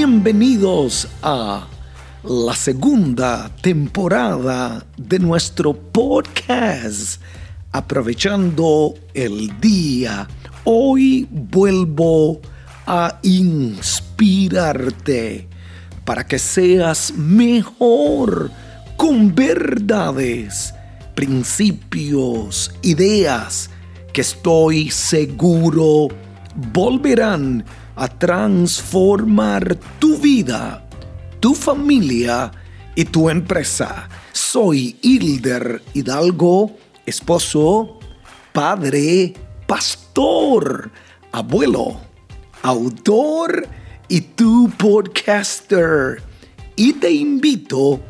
Bienvenidos a la segunda temporada de nuestro podcast. Aprovechando el día, hoy vuelvo a inspirarte para que seas mejor con verdades, principios, ideas que estoy seguro volverán a transformar tu vida, tu familia y tu empresa. Soy Hilder Hidalgo, esposo, padre, pastor, abuelo, autor y tu podcaster. Y te invito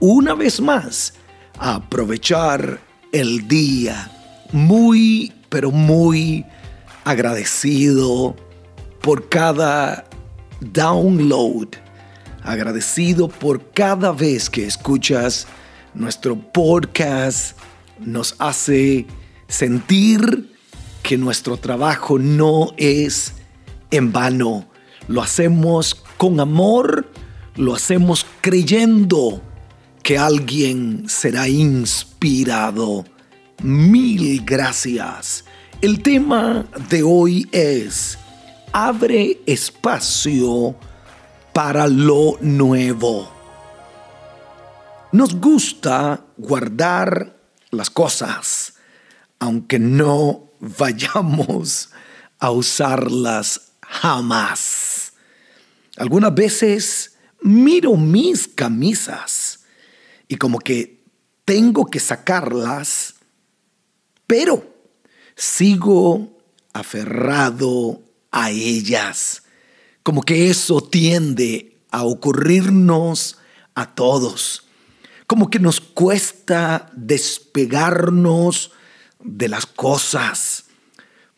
una vez más a aprovechar el día muy, pero muy agradecido por cada download, agradecido por cada vez que escuchas nuestro podcast, nos hace sentir que nuestro trabajo no es en vano. Lo hacemos con amor, lo hacemos creyendo que alguien será inspirado. Mil gracias. El tema de hoy es abre espacio para lo nuevo. Nos gusta guardar las cosas, aunque no vayamos a usarlas jamás. Algunas veces miro mis camisas y como que tengo que sacarlas, pero sigo aferrado a ellas. Como que eso tiende a ocurrirnos a todos. Como que nos cuesta despegarnos de las cosas.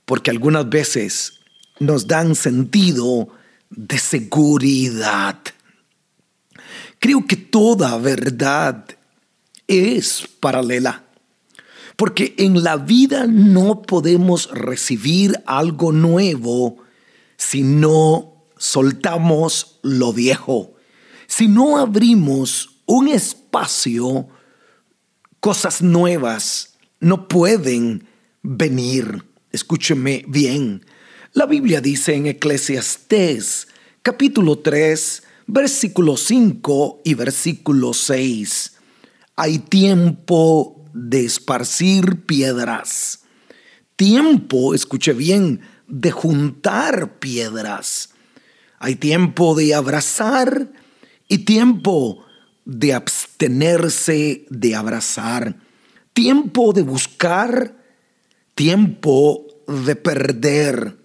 Porque algunas veces nos dan sentido de seguridad. Creo que toda verdad es paralela. Porque en la vida no podemos recibir algo nuevo si no soltamos lo viejo, si no abrimos un espacio, cosas nuevas no pueden venir. Escúcheme bien. La Biblia dice en Eclesiastés capítulo 3, versículo 5 y versículo 6. Hay tiempo de esparcir piedras. Tiempo, escuche bien, de juntar piedras. Hay tiempo de abrazar y tiempo de abstenerse de abrazar. Tiempo de buscar, tiempo de perder.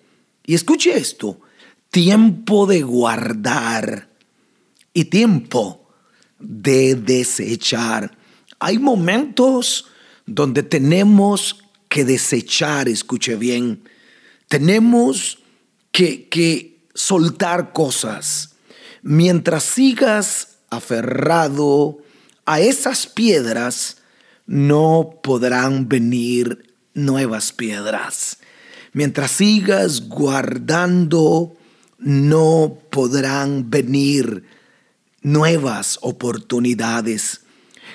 Y escuche esto, tiempo de guardar y tiempo de desechar. Hay momentos donde tenemos que desechar, escuche bien, tenemos que, soltar cosas. Mientras sigas aferrado a esas piedras, no podrán venir nuevas piedras. Mientras sigas guardando, no podrán venir nuevas oportunidades.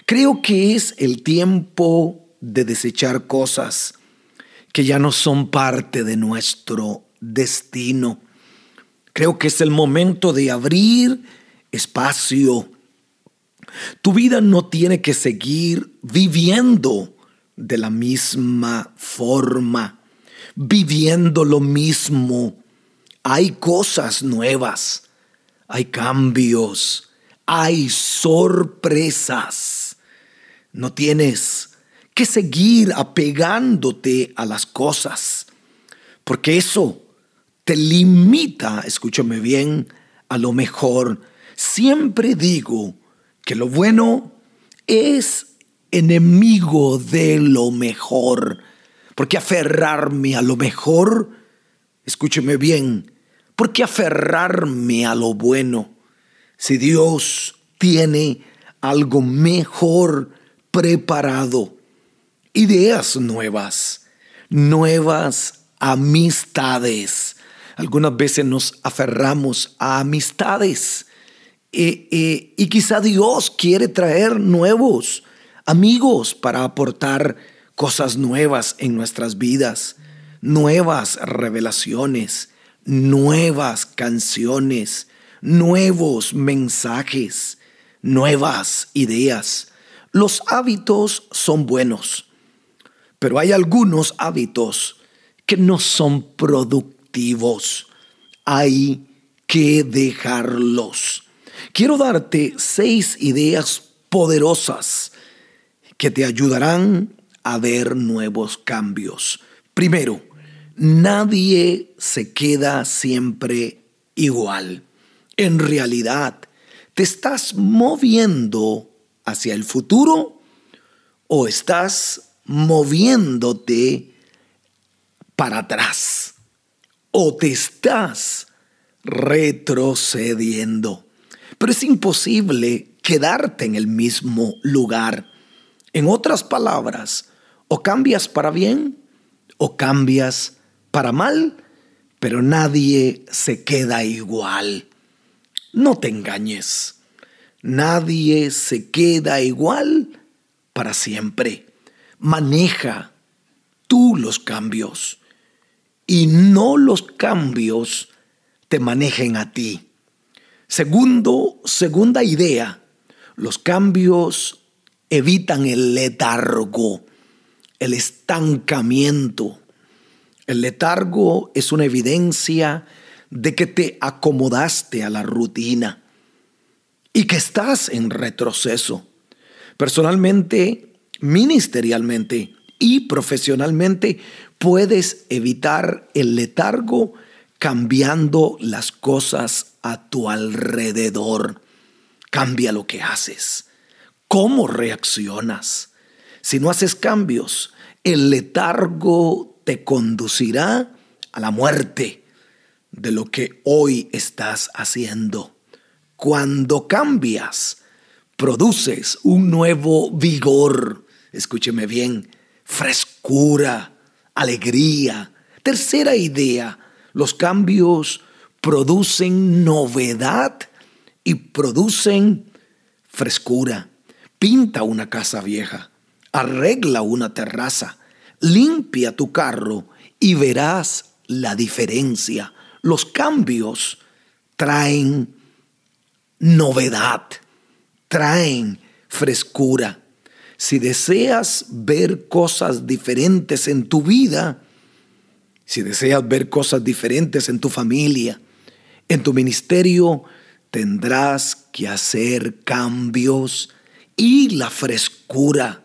Creo que es el tiempo de desechar cosas que ya no son parte de nuestro destino. Creo que es el momento de abrir espacio. Tu vida no tiene que seguir viviendo de la misma forma, viviendo lo mismo. Hay cosas nuevas, hay cambios, hay sorpresas. No tienes que seguir apegándote a las cosas, porque eso te limita, escúchame bien, a lo mejor. Siempre digo que lo bueno es enemigo de lo mejor, porque aferrarme a lo mejor, escúcheme bien, porque aferrarme a lo bueno, si Dios tiene algo mejor preparado ideas nuevas, nuevas amistades. Algunas veces nos aferramos a amistades y quizá Dios quiere traer nuevos amigos para aportar cosas nuevas en nuestras vidas, nuevas revelaciones, nuevas canciones, nuevos mensajes, nuevas ideas. Los hábitos son buenos, pero hay algunos hábitos que no son productivos. Hay que dejarlos. Quiero darte seis ideas poderosas que te ayudarán a ver nuevos cambios. Primero, nadie se queda siempre igual. En realidad, ¿te estás moviendo hacia el futuro o estás moviéndote para atrás? ¿O te estás retrocediendo? Pero es imposible quedarte en el mismo lugar. En otras palabras, o cambias para bien o cambias para mal, pero nadie se queda igual. No te engañes. Nadie se queda igual para siempre. Maneja tú los cambios y no los cambios te manejen a ti. Segundo, segunda idea, los cambios evitan el letargo, el estancamiento. El letargo es una evidencia de que te acomodaste a la rutina y que estás en retroceso. Personalmente, ministerialmente y profesionalmente, puedes evitar el letargo cambiando las cosas a tu alrededor. Cambia lo que haces cómo reaccionas. Si no haces cambios, el letargo te conducirá a la muerte de lo que hoy estás haciendo. Cuando cambias, produces un nuevo vigor, escúcheme bien, frescura, alegría. Tercera idea, los cambios producen novedad y producen frescura. Pinta una casa vieja, arregla una terraza, limpia tu carro y verás la diferencia. Los cambios traen novedad, traen frescura. Si deseas ver cosas diferentes en tu vida, si deseas ver cosas diferentes en tu familia, en tu ministerio, tendrás que hacer cambios y la frescura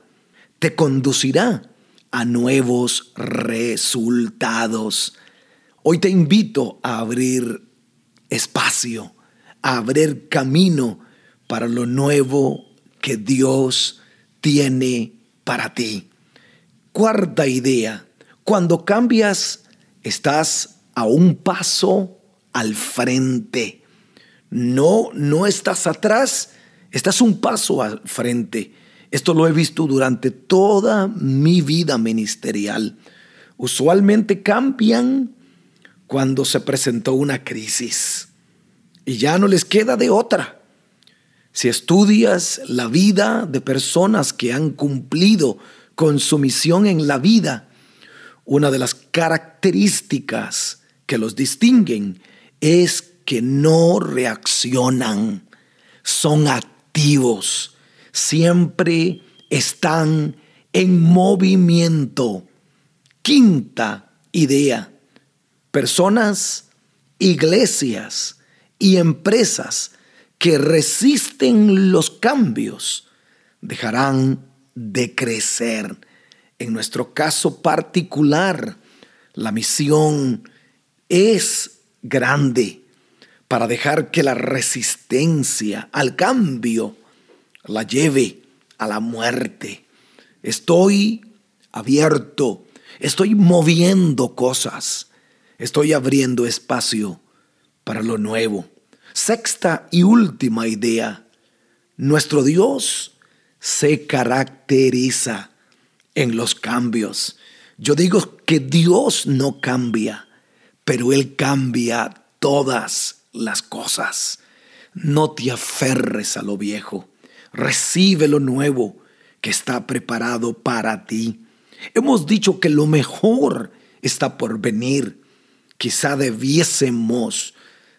te conducirá a nuevos resultados. Hoy te invito a abrir espacio, abrir camino para lo nuevo que Dios tiene para ti. Cuarta idea, cuando cambias, estás a un paso al frente. No, no estás atrás, Estás un paso al frente. Esto lo he visto durante toda mi vida ministerial. Usualmente cambian cuando se presentó una crisis y ya no les queda de otra. Si estudias la vida de personas que han cumplido con su misión en la vida, una de las características que los distinguen es que no reaccionan, son activos siempre están en movimiento. Quinta idea, personas, iglesias y empresas que resisten los cambios dejarán de crecer. En nuestro caso particular, la misión es grande para dejar que la resistencia al cambio la lleve a la muerte. Estoy abierto, estoy moviendo cosas, estoy abriendo espacio para lo nuevo. Sexta y última idea, nuestro Dios se caracteriza en los cambios. Yo digo que Dios no cambia, pero Él cambia todas las cosas. No te aferres a lo viejo, recibe lo nuevo que está preparado para ti. Hemos dicho que lo mejor está por venir. Quizá debiésemos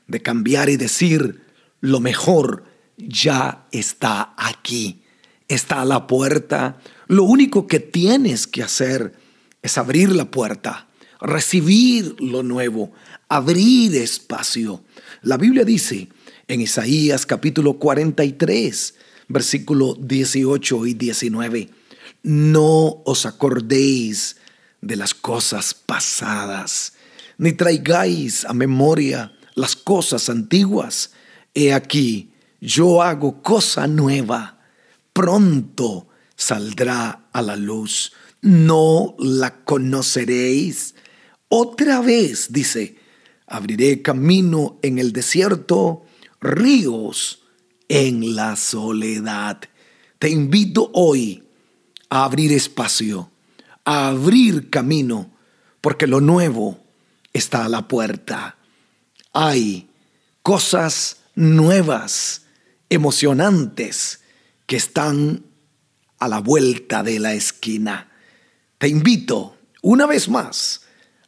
de cambiar y decir, lo mejor ya está aquí, está a la puerta. Lo único que tienes que hacer es abrir la puerta, recibir lo nuevo, abrir espacio. La Biblia dice en Isaías capítulo 43, versículo 18 y 19, no os acordéis de las cosas pasadas, ni traigáis a memoria las cosas antiguas. He aquí, yo hago cosa nueva, pronto saldrá a la luz. ¿No la conoceréis? Otra vez, dice, abriré camino en el desierto, ríos en la soledad. Te invito hoy a abrir espacio, a abrir camino, porque lo nuevo está a la puerta. Hay cosas nuevas, emocionantes, que están a la vuelta de la esquina. Te invito una vez más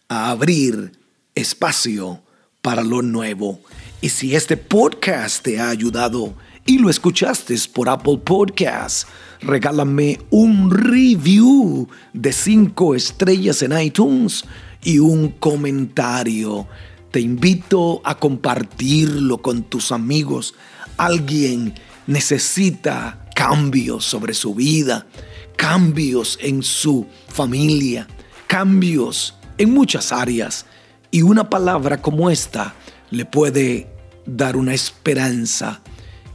a abrir espacio para lo nuevo. Y si este podcast te ha ayudado y lo escuchaste por Apple Podcasts, regálame un review de cinco estrellas en iTunes y un comentario. Te invito a compartirlo con tus amigos. Alguien necesita cambios sobre su vida, cambios en su familia, cambios en muchas áreas. Y una palabra como esta le puede dar una esperanza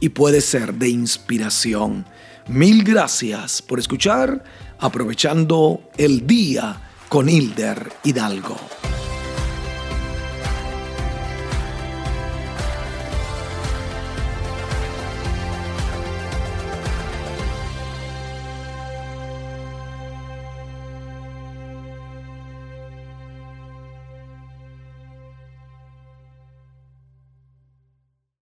y puede ser de inspiración. Mil gracias por escuchar, aprovechando el día con Hilder Hidalgo.